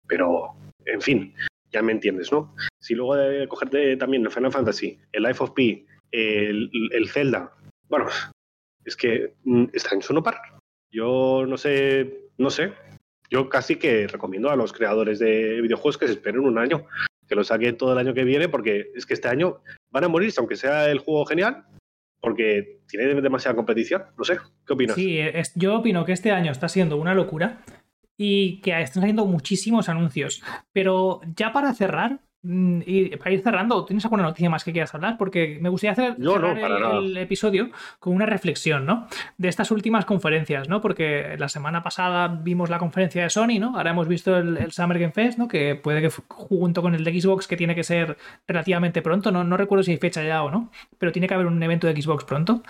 Pero, en fin, ya me entiendes, ¿no? Si luego de cogerte también el Final Fantasy, el Life of el, el Zelda, bueno, es que mm, está en su no par. Yo no sé, no sé, Yo casi que recomiendo a los creadores de videojuegos que se esperen un año, que lo saquen todo el año que viene, porque es que este año van a morirse, aunque sea el juego genial, porque tiene demasiada competición. No sé, ¿qué opinas? Sí, yo opino que este año está siendo una locura y que están saliendo muchísimos anuncios. Pero ya para cerrar, y para ir cerrando, ¿tienes alguna noticia más que quieras hablar? Porque me gustaría hacer el, episodio con una reflexión, ¿no? De estas últimas conferencias, ¿no? Porque la semana pasada vimos la conferencia de Sony, ¿no? Ahora hemos visto el, Summer Game Fest, ¿no? Que puede que junto con el de Xbox, que tiene que ser relativamente pronto, ¿no? No recuerdo si hay fecha ya o no, pero tiene que haber un evento de Xbox pronto.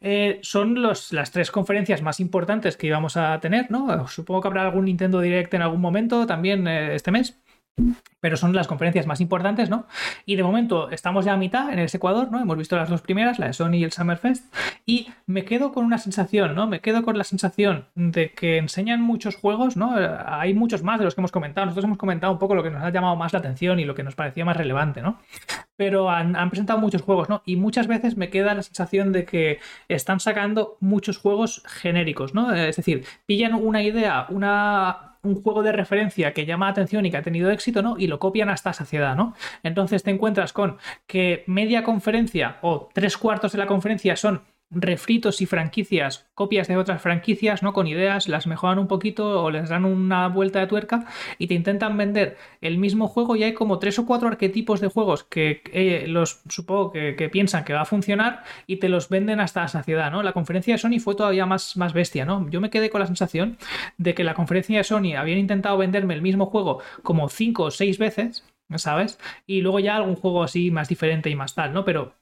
Eh, son los, las tres conferencias más importantes que íbamos a tener, ¿no? Supongo que habrá algún Nintendo Direct en algún momento también eh, este mes pero son las conferencias más importantes, ¿no? Y de momento estamos ya a mitad en el Ecuador, ¿no? Hemos visto las dos primeras, la de Sony y el Summerfest, y me quedo con una sensación, ¿no? Me quedo con la sensación de que enseñan muchos juegos, ¿no? Hay muchos más de los que hemos comentado. Nosotros hemos comentado un poco lo que nos ha llamado más la atención y lo que nos parecía más relevante, ¿no? Pero han, han presentado muchos juegos, ¿no? Y muchas veces me queda la sensación de que están sacando muchos juegos genéricos, ¿no? Es decir, pillan una idea, una un juego de referencia que llama la atención y que ha tenido éxito, ¿no? Y lo copian hasta saciedad, ¿no? Entonces te encuentras con que media conferencia o tres cuartos de la conferencia son refritos y franquicias, copias de otras franquicias, ¿no? Con ideas, las mejoran un poquito o les dan una vuelta de tuerca y te intentan vender el mismo juego y hay como tres o cuatro arquetipos de juegos que eh, los supongo que, piensan que va a funcionar y te los venden hasta la saciedad, ¿no? La conferencia de Sony fue todavía más, más bestia, ¿no? Yo me quedé con la sensación de que la conferencia de Sony habían intentado venderme el mismo juego como cinco o seis veces, ¿sabes? Y luego ya algún juego así más diferente y más tal, ¿no? Pero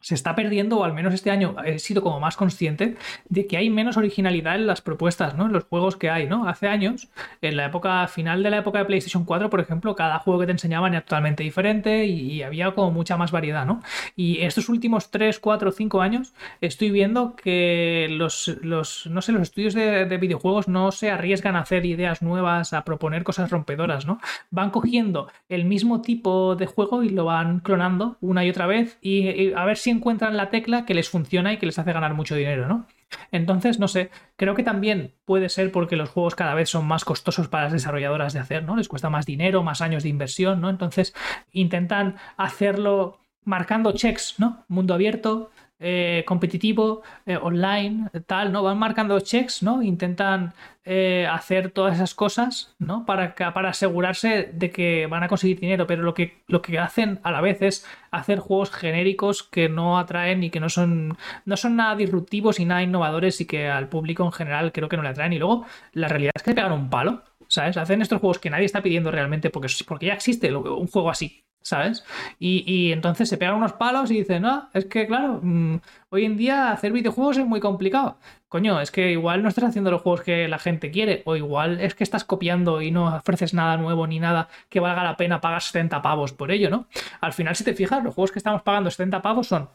se está perdiendo, o al menos este año he sido como más consciente, de que hay menos originalidad en las propuestas, ¿no? En los juegos que hay, ¿no? Hace años, en la época final de la época de PlayStation 4, por ejemplo, cada juego que te enseñaban era totalmente diferente y, había como mucha más variedad, ¿no? Y estos últimos 3, 4, 5 años estoy viendo que los, los no sé, los estudios de, de, videojuegos no se arriesgan a hacer ideas nuevas, a proponer cosas rompedoras, ¿no? Van cogiendo el mismo tipo de juego y lo van clonando una y otra vez y a ver si encuentran la tecla que les funciona y que les hace ganar mucho dinero, ¿no? Entonces, no sé, creo que también puede ser porque los juegos cada vez son más costosos para las desarrolladoras de hacer, ¿no? Les cuesta más dinero, más años de inversión, ¿no? Entonces, intentan hacerlo marcando checks, ¿no? Mundo abierto, eh, competitivo, eh, online, tal, ¿no? Van marcando checks, ¿no? Intentan eh, hacer todas esas cosas, ¿no? Para, para asegurarse de que van a conseguir dinero, pero lo que, lo que hacen a la vez es hacer juegos genéricos que no atraen y que no son, no son nada disruptivos y nada innovadores y que al público en general creo que no le atraen. Y luego, la realidad es que pegan un palo, ¿sabes? Hacen estos juegos que nadie está pidiendo realmente porque, porque ya existe un juego así, ¿sabes? Y, entonces se pegan unos palos y dicen, no, es que claro, mm, hoy en día hacer videojuegos es muy complicado. Coño, es que igual no estás haciendo los juegos que la gente quiere, o igual es que estás copiando y no ofreces nada nuevo ni nada que valga la pena pagar 70 pavos por ello, ¿no? Al final, si te fijas, los juegos que estamos pagando 70 pavos son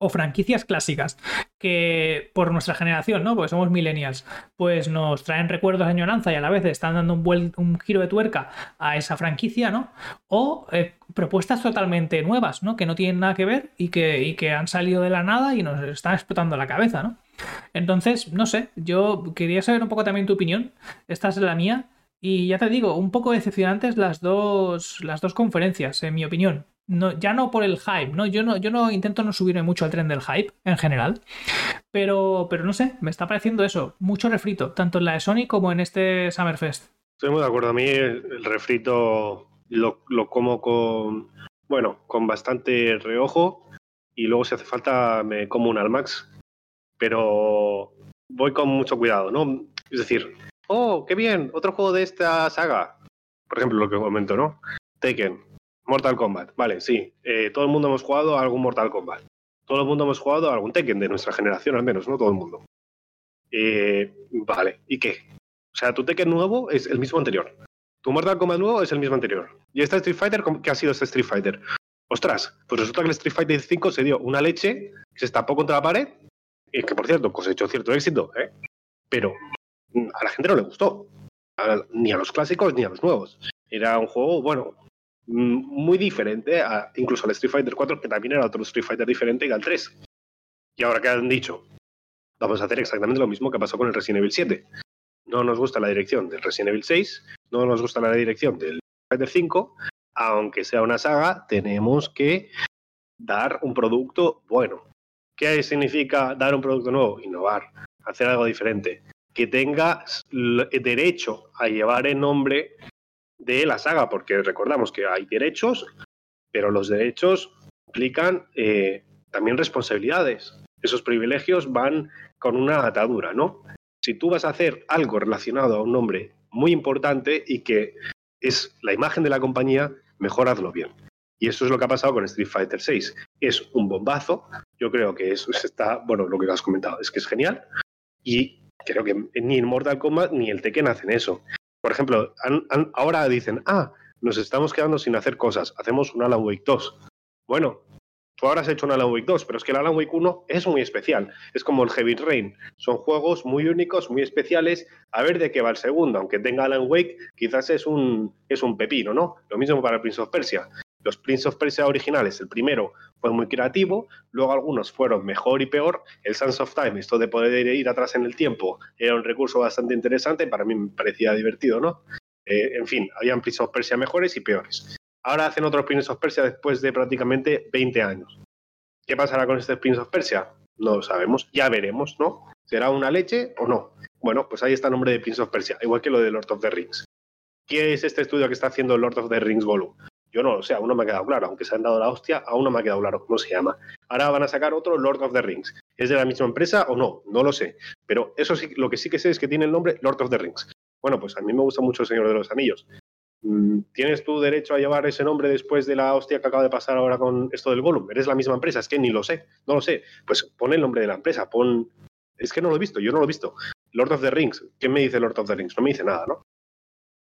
o franquicias clásicas que por nuestra generación, ¿no? Porque somos millennials, pues nos traen recuerdos de añoranza y a la vez están dando un, un giro de tuerca a esa franquicia, ¿no? O eh, propuestas totalmente nuevas, ¿no? Que no tienen nada que ver y que, y que han salido de la nada y nos están explotando la cabeza, ¿no? Entonces, no sé, yo quería saber un poco también tu opinión. Esta es la mía. Y ya te digo, un poco decepcionantes las dos, las dos conferencias, en mi opinión ya no por el hype, ¿no? Yo no, yo no intento no subirme mucho al tren del hype en general. Pero, pero no sé, me está pareciendo eso, mucho refrito, tanto en la de Sony como en este Summerfest. Estoy muy de acuerdo. A mí el refrito lo, lo como con, bueno, con bastante reojo y luego si hace falta me como un Almax. Pero voy con mucho cuidado, ¿no? Es decir, oh, qué bien, otro juego de esta saga. Por ejemplo, lo que comento, ¿no? Taken Mortal Kombat, vale, sí. Eh, todo el mundo hemos jugado a algún Mortal Kombat. Todo el mundo hemos jugado a algún Tekken de nuestra generación, al menos, no todo el mundo. Eh, vale, ¿y qué? O sea, tu Tekken nuevo es el mismo anterior. Tu Mortal Kombat nuevo es el mismo anterior. ¿Y este Street Fighter qué ha sido este Street Fighter? Ostras, pues resulta que el Street Fighter 5 se dio una leche, se estampó contra la pared, y que por cierto cosechó cierto éxito, ¿eh? pero a la gente no le gustó. ni a los clásicos ni a los nuevos. Era un juego, bueno, muy diferente a, incluso al Street Fighter 4, que también era otro Street Fighter diferente que al 3. Y ahora que han dicho, vamos a hacer exactamente lo mismo que pasó con el Resident Evil 7. no nos gusta la dirección del Resident Evil 6, no nos gusta la dirección del Fighter 5, aunque sea una saga, tenemos que dar un producto bueno. ¿Qué significa dar un producto nuevo? Innovar, hacer algo diferente. Que tenga derecho a llevar el nombre de la saga, porque recordamos que hay derechos, pero los derechos implican eh, también responsabilidades. Esos privilegios van con una atadura, ¿no? Si tú vas a hacer algo relacionado a un nombre muy importante y que es la imagen de la compañía, mejor hazlo bien. Y eso es lo que ha pasado con Street Fighter VI. Es un bombazo. Yo creo que eso está, bueno, lo que has comentado es que es genial. Y creo que ni en Mortal Kombat ni el Tekken hacen eso. Por ejemplo, ahora dicen, ah, nos estamos quedando sin hacer cosas, hacemos un Alan Wake 2. Bueno, tú ahora has hecho un Alan Wake 2, pero es que el Alan Wake 1 es muy especial. Es como el Heavy Rain. Son juegos muy únicos, muy especiales. A ver de qué va el segundo. Aunque tenga Alan Wake, quizás es un, es un pepino, ¿no? Lo mismo para el Prince of Persia. Los Prince of Persia originales, el primero fue muy creativo, luego algunos fueron mejor y peor. El Sands of Time, esto de poder ir atrás en el tiempo, era un recurso bastante interesante, para mí me parecía divertido, ¿no? Eh, en fin, habían Prince of Persia mejores y peores. Ahora hacen otros Prince of Persia después de prácticamente 20 años. ¿Qué pasará con este Prince of Persia? No lo sabemos, ya veremos, ¿no? ¿Será una leche o no? Bueno, pues ahí está el nombre de Prince of Persia, igual que lo de Lord of the Rings. ¿Qué es este estudio que está haciendo Lord of the Rings Volume? Yo no lo sé, aún no me ha quedado claro. Aunque se han dado la hostia, aún no me ha quedado claro cómo se llama. Ahora van a sacar otro Lord of the Rings. ¿Es de la misma empresa o no? No lo sé. Pero eso sí, lo que sí que sé es que tiene el nombre Lord of the Rings. Bueno, pues a mí me gusta mucho el Señor de los Anillos. Mm, ¿Tienes tu derecho a llevar ese nombre después de la hostia que acaba de pasar ahora con esto del Gollum? ¿Eres la misma empresa? Es que ni lo sé, no lo sé. Pues pon el nombre de la empresa, pon... Es que no lo he visto, yo no lo he visto. Lord of the Rings, ¿qué me dice Lord of the Rings? No me dice nada, ¿no?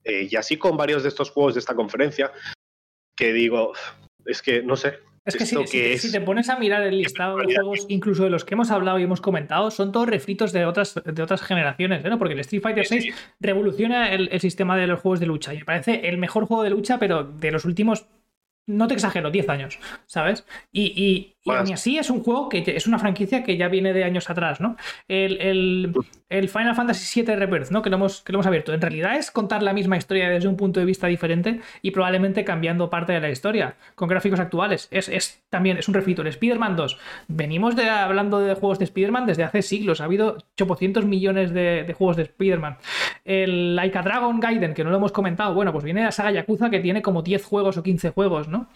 Eh, y así con varios de estos juegos de esta conferencia, que digo, es que no sé. Es que, si, te pones a mirar el listado de juegos, incluso de los que hemos hablado y hemos comentado, son todos refritos de otras, de otras generaciones, ¿no? Porque el Street Fighter VI revoluciona el, el, sistema de los juegos de lucha y me parece el mejor juego de lucha, pero de los últimos no te exagero, 10 años, ¿sabes? Y, y, así es un juego que es una franquicia que ya viene de años atrás, ¿no? El, Final Fantasy VII Rebirth, ¿no? Que lo, hemos, que lo hemos abierto. En realidad es contar la misma historia desde un punto de vista diferente y probablemente cambiando parte de la historia con gráficos actuales. Es, también, es un refrito. El Spider-Man 2. Venimos de, hablando de juegos de Spider-Man desde hace siglos. Ha habido 800 millones de, juegos de Spider-Man. El Laika Dragon Gaiden, que no lo hemos comentado, bueno, pues viene de la saga Yakuza que tiene como 10 juegos o 15 juegos, ¿no?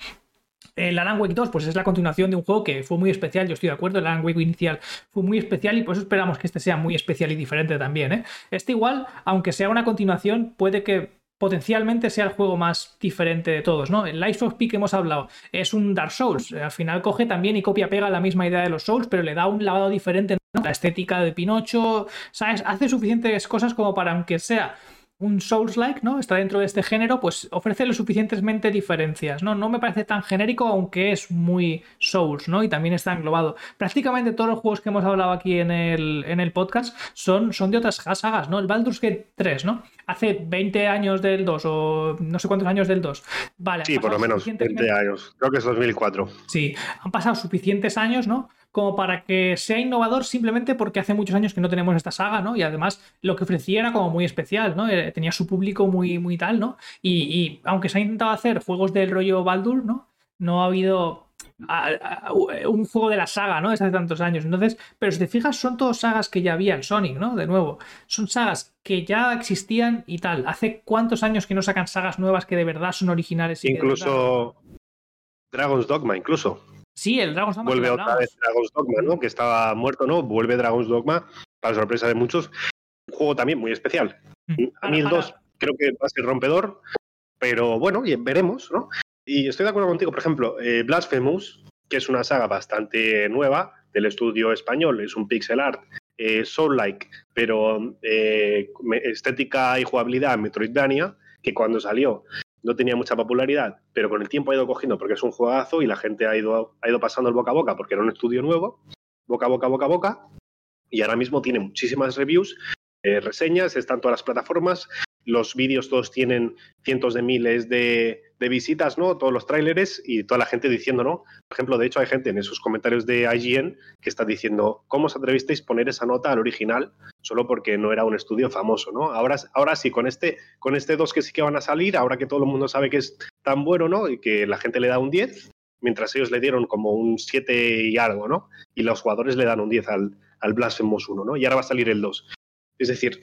El Alan Wake 2, pues es la continuación de un juego que fue muy especial, yo estoy de acuerdo, el Alan inicial fue muy especial y por eso esperamos que este sea muy especial y diferente también. ¿eh? Este igual, aunque sea una continuación, puede que potencialmente sea el juego más diferente de todos, ¿no? El Life of Pi que hemos hablado es un Dark Souls, al final coge también y copia pega la misma idea de los Souls, pero le da un lavado diferente, ¿no? La estética de Pinocho, ¿sabes? Hace suficientes cosas como para, aunque sea un Souls-like, ¿no? Está dentro de este género, pues ofrece lo suficientemente diferencias, ¿no? No me parece tan genérico, aunque es muy Souls, ¿no? Y también está englobado. Prácticamente todos los juegos que hemos hablado aquí en el, en el podcast son, son de otras sagas, ¿no? El Baldur's Gate 3, ¿no? Hace 20 años del 2 o no sé cuántos años del 2. Vale. Sí, por lo menos 20 años. Creo que es 2004. Sí, han pasado suficientes años, ¿no? Como para que sea innovador simplemente porque hace muchos años que no tenemos esta saga, ¿no? Y además lo que ofrecía era como muy especial, ¿no? Eh, tenía su público muy, muy tal, ¿no? Y, aunque se ha intentado hacer juegos del rollo Baldur, ¿no? No ha habido un juego de la saga, ¿no? Desde hace tantos años. Entonces, pero si te fijas, son todas sagas que ya había en Sonic, ¿no? De nuevo, son sagas que ya existían y tal. ¿Hace cuántos años que no sacan sagas nuevas que de verdad son originales? incluso Dragon's Dogma, incluso. Sí, el Dragon's Dogma. Vuelve otra vez Dragon's Dogma, ¿no? Que estaba muerto, ¿no? Vuelve Dragon's Dogma, para sorpresa de muchos. Un juego también muy especial. Mm. A mí el 2 creo que va a ser rompedor, pero bueno, veremos, ¿no? Y estoy de acuerdo contigo, por ejemplo, eh, Blasphemous, que es una saga bastante nueva del estudio español, es un pixel art eh, soul-like, pero eh, estética y jugabilidad Metroidvania, que cuando salió no tenía mucha popularidad, pero con el tiempo ha ido cogiendo porque es un juegazo y la gente ha ido, ha ido pasando el boca a boca porque era un estudio nuevo, boca a boca, boca a boca, y ahora mismo tiene muchísimas reviews, eh, reseñas, están todas las plataformas los vídeos todos tienen cientos de miles de, visitas, ¿no? Todos los tráileres y toda la gente diciendo, ¿no? Por ejemplo, de hecho hay gente en esos comentarios de IGN que está diciendo, ¿cómo os atrevisteis a poner esa nota al original solo porque no era un estudio famoso, ¿no? Ahora, ahora sí, con este, con este 2 que sí que van a salir, ahora que todo el mundo sabe que es tan bueno, ¿no? Y que la gente le da un 10, mientras ellos le dieron como un 7 y algo, ¿no? Y los jugadores le dan un 10 al, al Blasphemous 1, ¿no? Y ahora va a salir el 2. Es decir,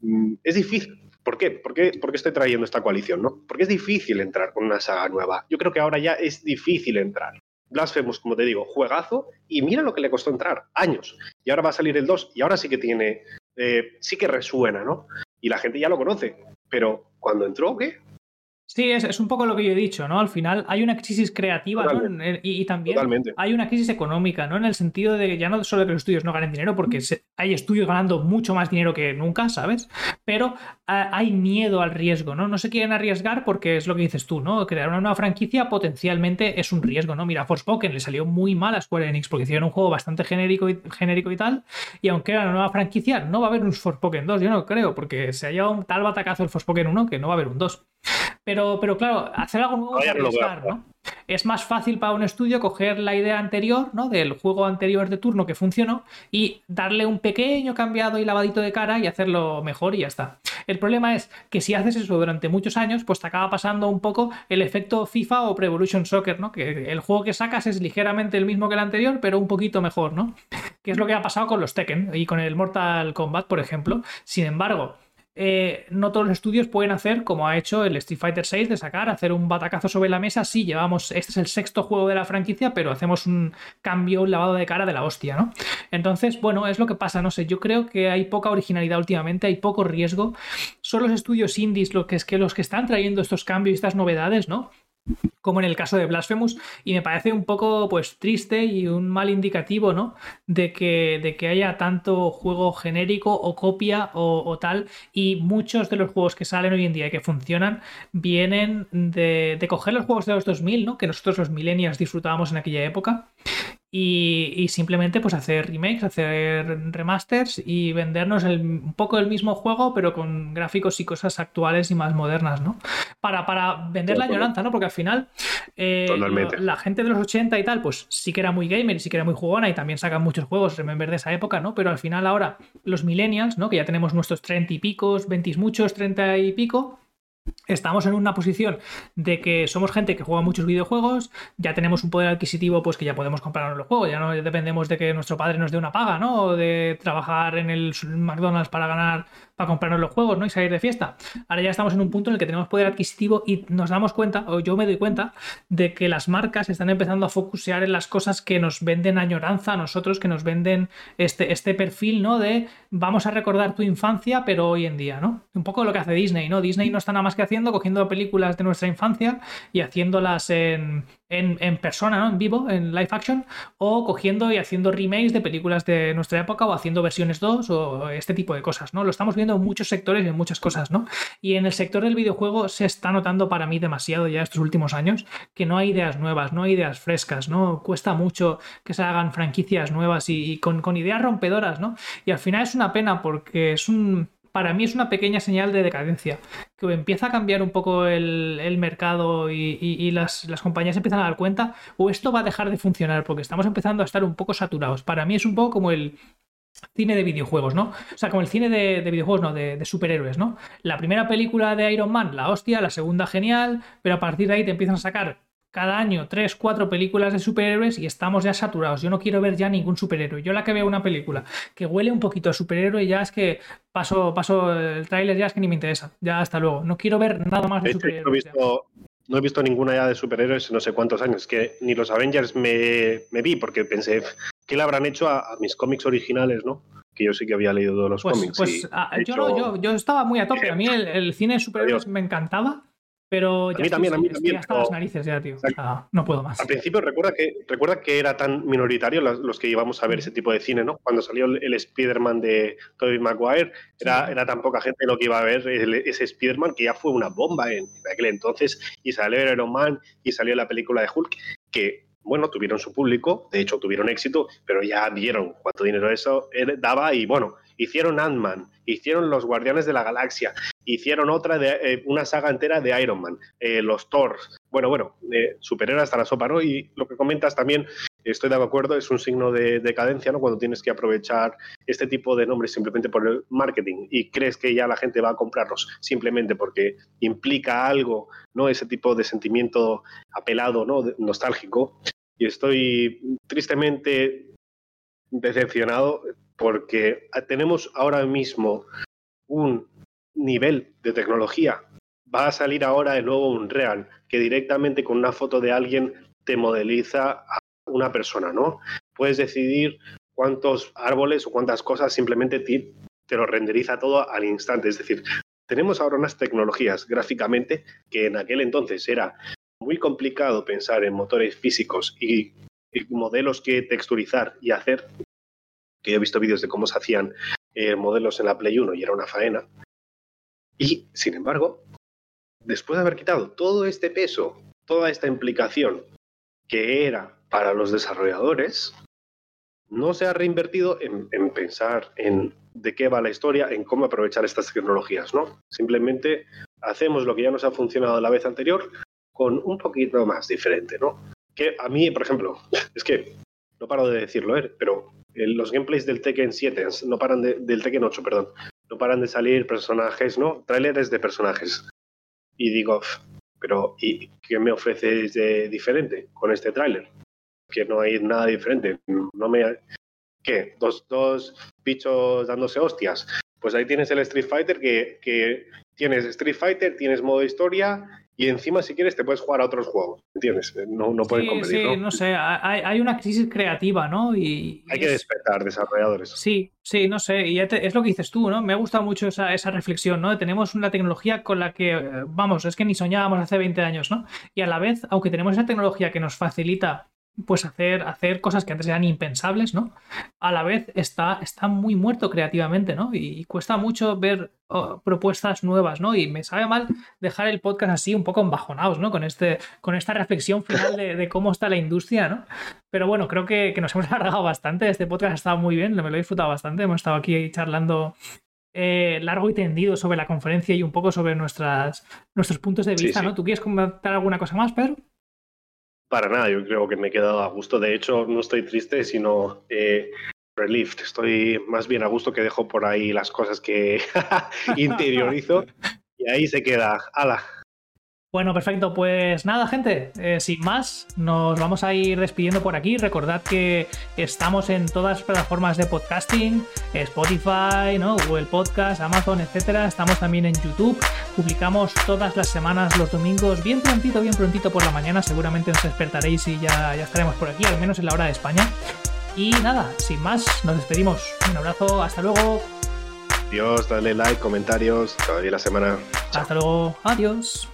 mm, es difícil. ¿Por qué? ¿Por qué? ¿Por qué estoy trayendo esta coalición? ¿no? Porque es difícil entrar con una saga nueva. Yo creo que ahora ya es difícil entrar. Blasphemous, como te digo, juegazo, y mira lo que le costó entrar, años. Y ahora va a salir el 2, y ahora sí que tiene, eh, sí que resuena, ¿no? Y la gente ya lo conoce. Pero cuando entró, ¿qué? Sí, es, un poco lo que yo he dicho, ¿no? Al final hay una crisis creativa ¿no? y, también hay una crisis económica, ¿no? En el sentido de que ya no solo que los estudios no ganen dinero, porque hay estudios ganando mucho más dinero que nunca, ¿sabes? Pero hay miedo al riesgo, ¿no? No se quieren arriesgar porque es lo que dices tú, ¿no? Crear una nueva franquicia potencialmente es un riesgo, ¿no? Mira, Forspoken le salió muy mal a Square Enix porque hicieron un juego bastante genérico y, genérico y tal, y aunque era una nueva franquicia, no va a haber un Forspoken 2, yo no creo, porque se ha llevado un tal batacazo el Forspoken 1 que no va a haber un 2. Pero, pero claro, hacer algo nuevo es arriesgar, ¿no? Es más fácil para un estudio coger la idea anterior, ¿no? Del juego anterior de turno que funcionó y darle un pequeño cambiado y lavadito de cara y hacerlo mejor y ya está. El problema es que si haces eso durante muchos años, pues te acaba pasando un poco el efecto FIFA o Pre Evolution Soccer, ¿no? Que el juego que sacas es ligeramente el mismo que el anterior, pero un poquito mejor, ¿no? Que es lo que ha pasado con los Tekken y con el Mortal Kombat, por ejemplo. Sin embargo, eh, no todos los estudios pueden hacer como ha hecho el Street Fighter 6 de sacar, hacer un batacazo sobre la mesa. Sí, llevamos, este es el sexto juego de la franquicia, pero hacemos un cambio, un lavado de cara de la hostia, ¿no? Entonces, bueno, es lo que pasa, no sé, yo creo que hay poca originalidad últimamente, hay poco riesgo. Son los estudios indies lo que es que los que están trayendo estos cambios y estas novedades, ¿no? Como en el caso de Blasphemous, y me parece un poco pues triste y un mal indicativo, ¿no? De que, de que haya tanto juego genérico o copia o, tal, y muchos de los juegos que salen hoy en día y que funcionan vienen de, de coger los juegos de los 2000, ¿no? Que nosotros los millennials disfrutábamos en aquella época, y, simplemente pues hacer remakes, hacer remasters y vendernos un poco el mismo juego pero con gráficos y cosas actuales y más modernas, ¿no? Para, para vender la añoranza, ¿no? Porque al final eh, la gente de los 80 y tal pues sí que era muy gamer y sí que era muy jugona y también sacan muchos juegos, remember de esa época, ¿no? Pero al final ahora los millennials, ¿no? Que ya tenemos nuestros 30 y picos, 20 muchos, 30 y pico, Estamos en una posición de que somos gente que juega muchos videojuegos, ya tenemos un poder adquisitivo, pues que ya podemos comprarnos los juegos, ya no dependemos de que nuestro padre nos dé una paga, ¿no? O de trabajar en el McDonald's para ganar para comprarnos los juegos ¿no? y salir de fiesta. Ahora ya estamos en un punto en el que tenemos poder adquisitivo y nos damos cuenta, o yo me doy cuenta, de que las marcas están empezando a focusear en las cosas que nos venden añoranza a nosotros, que nos venden este, este perfil, ¿no? De vamos a recordar tu infancia, pero hoy en día, ¿no? Un poco lo que hace Disney, ¿no? Disney no está nada más que haciendo, cogiendo películas de nuestra infancia y haciéndolas en, en, persona, ¿no? En vivo, en live action, o cogiendo y haciendo remakes de películas de nuestra época o haciendo versiones 2 o este tipo de cosas, ¿no? Lo estamos viendo en muchos sectores y en muchas cosas, ¿no? Y en el sector del videojuego se está notando para mí demasiado ya estos últimos años que no hay ideas nuevas, no hay ideas frescas, ¿no? Cuesta mucho que se hagan franquicias nuevas y, con, con ideas rompedoras, ¿no? Y al final es una pena porque es un para mí es una pequeña señal de decadencia, que empieza a cambiar un poco el, mercado y, las, compañías empiezan a dar cuenta, o esto va a dejar de funcionar porque estamos empezando a estar un poco saturados. Para mí es un poco como el, cine de videojuegos, ¿no? O sea, como el cine de, videojuegos, no, de, de, superhéroes, ¿no? La primera película de Iron Man, la hostia, la segunda genial, pero a partir de ahí te empiezan a sacar cada año tres, cuatro películas de superhéroes y estamos ya saturados. Yo no quiero ver ya ningún superhéroe. Yo la que veo una película que huele un poquito a superhéroe ya es que paso, paso el tráiler ya es que ni me interesa. Ya hasta luego. No quiero ver nada más de, superhéroes. No he, visto, no he visto ninguna ya de superhéroes en no sé cuántos años. Que ni los Avengers me, vi porque pensé, ¿qué le habrán hecho a, mis cómics originales, no? que yo sí que había leído todos los pues, cómics. Pues ah, yo, yo, estaba muy a tope. A mí el, cine de superhéroes me encantaba. Pero ya a mí también, a mí también. hasta las narices ya, tío. no puedo más. Al principio recuerda que, recuerda que era tan minoritario los, que íbamos a ver ese tipo de cine, ¿no? Cuando salió el, Spider-Man de Tobey Maguire, era, era tan poca gente lo que iba a ver ese Spider-Man que ya fue una bomba en, aquel entonces. Y salió Iron Man y salió la película de Hulk, que bueno, tuvieron su público, de hecho tuvieron éxito, pero ya vieron cuánto dinero eso daba y bueno, hicieron Ant-Man, hicieron Los Guardianes de la Galaxia, hicieron otra de eh, una saga entera de Iron Man, eh, los Thor. Bueno, bueno, eh, superhéroes hasta la sopa, ¿no? Y lo que comentas también, estoy de acuerdo, es un signo de decadencia, ¿no? Cuando tienes que aprovechar este tipo de nombres simplemente por el marketing y crees que ya la gente va a comprarlos simplemente porque implica algo, ¿no? Ese tipo de sentimiento apelado, ¿no? nostálgico. Y estoy tristemente decepcionado porque tenemos ahora mismo un nivel de tecnología. Va a salir ahora de nuevo un Real que directamente con una foto de alguien te modeliza a una persona, ¿no? Puedes decidir cuántos árboles o cuántas cosas simplemente te, te lo renderiza todo al instante. Es decir, tenemos ahora unas tecnologías gráficamente que en aquel entonces era muy complicado pensar en motores físicos y, modelos que texturizar y hacer, que yo he visto vídeos de cómo se hacían eh, modelos en la Play 1 y era una faena. Y, sin embargo, después de haber quitado todo este peso, toda esta implicación que era para los desarrolladores, no se ha reinvertido en, en, pensar en de qué va la historia, en cómo aprovechar estas tecnologías, ¿no? Simplemente hacemos lo que ya nos ha funcionado la vez anterior, con un poquito más diferente, ¿no? Que a mí, por ejemplo, es que no paro de decirlo, ¿eh? pero los gameplays del Tekken 7, no paran de, del Tekken 8, perdón, no paran de salir personajes, ¿no? Trailers de personajes. Y digo, pero ¿y qué me ofreces de diferente con este tráiler? Que no hay nada diferente. No me ¿Qué? Dos, dos bichos dándose hostias. Pues ahí tienes el Street Fighter que, que tienes Street Fighter, tienes modo historia y encima si quieres te puedes jugar a otros juegos, ¿entiendes? No, no pueden competir. Sí, ¿no? sé, hay, hay, una crisis creativa, ¿no? Y, hay que despertar desarrolladores. Sí, sí, no sé, y es lo que dices tú, ¿no? Me ha gustado mucho esa, esa reflexión, ¿no? Tenemos una tecnología con la que, eh, vamos, es que ni soñábamos hace 20 años, ¿no? Y a la vez, aunque tenemos esa tecnología que nos facilita pues hacer, hacer cosas que antes eran impensables, ¿no? A la vez está, está muy muerto creativamente, ¿no? Y, cuesta mucho ver oh, propuestas nuevas, ¿no? Y me sabe mal dejar el podcast así un poco embajonados, ¿no? Con, este, con esta reflexión final de, cómo está la industria, ¿no? Pero bueno, creo que, nos hemos alargado bastante. Este podcast ha estado muy bien, me lo he disfrutado bastante. Hemos estado aquí charlando eh, largo y tendido sobre la conferencia y un poco sobre nuestras, nuestros puntos de vista, ¿no? ¿Tú quieres comentar alguna cosa más, Pedro? Para nada, yo creo que me he quedado a gusto. De hecho, no estoy triste, sino eh, relieved. Estoy más bien a gusto que dejo por ahí las cosas que interiorizo y ahí se queda. ¡Hala! Bueno, perfecto. Pues nada, gente, eh, sin más, nos vamos a ir despidiendo por aquí. Recordad que estamos en todas las plataformas de podcasting, Spotify, ¿no? Google Podcast, Amazon, etcétera. Estamos también en YouTube. Publicamos todas las semanas los domingos, bien prontito, bien prontito por la mañana. Seguramente nos despertaréis y ya, ya estaremos por aquí, al menos en la hora de España. Y nada, sin más, nos despedimos. Un abrazo, hasta luego. Adiós, dale like, comentarios, todavía la semana. Hasta luego, adiós.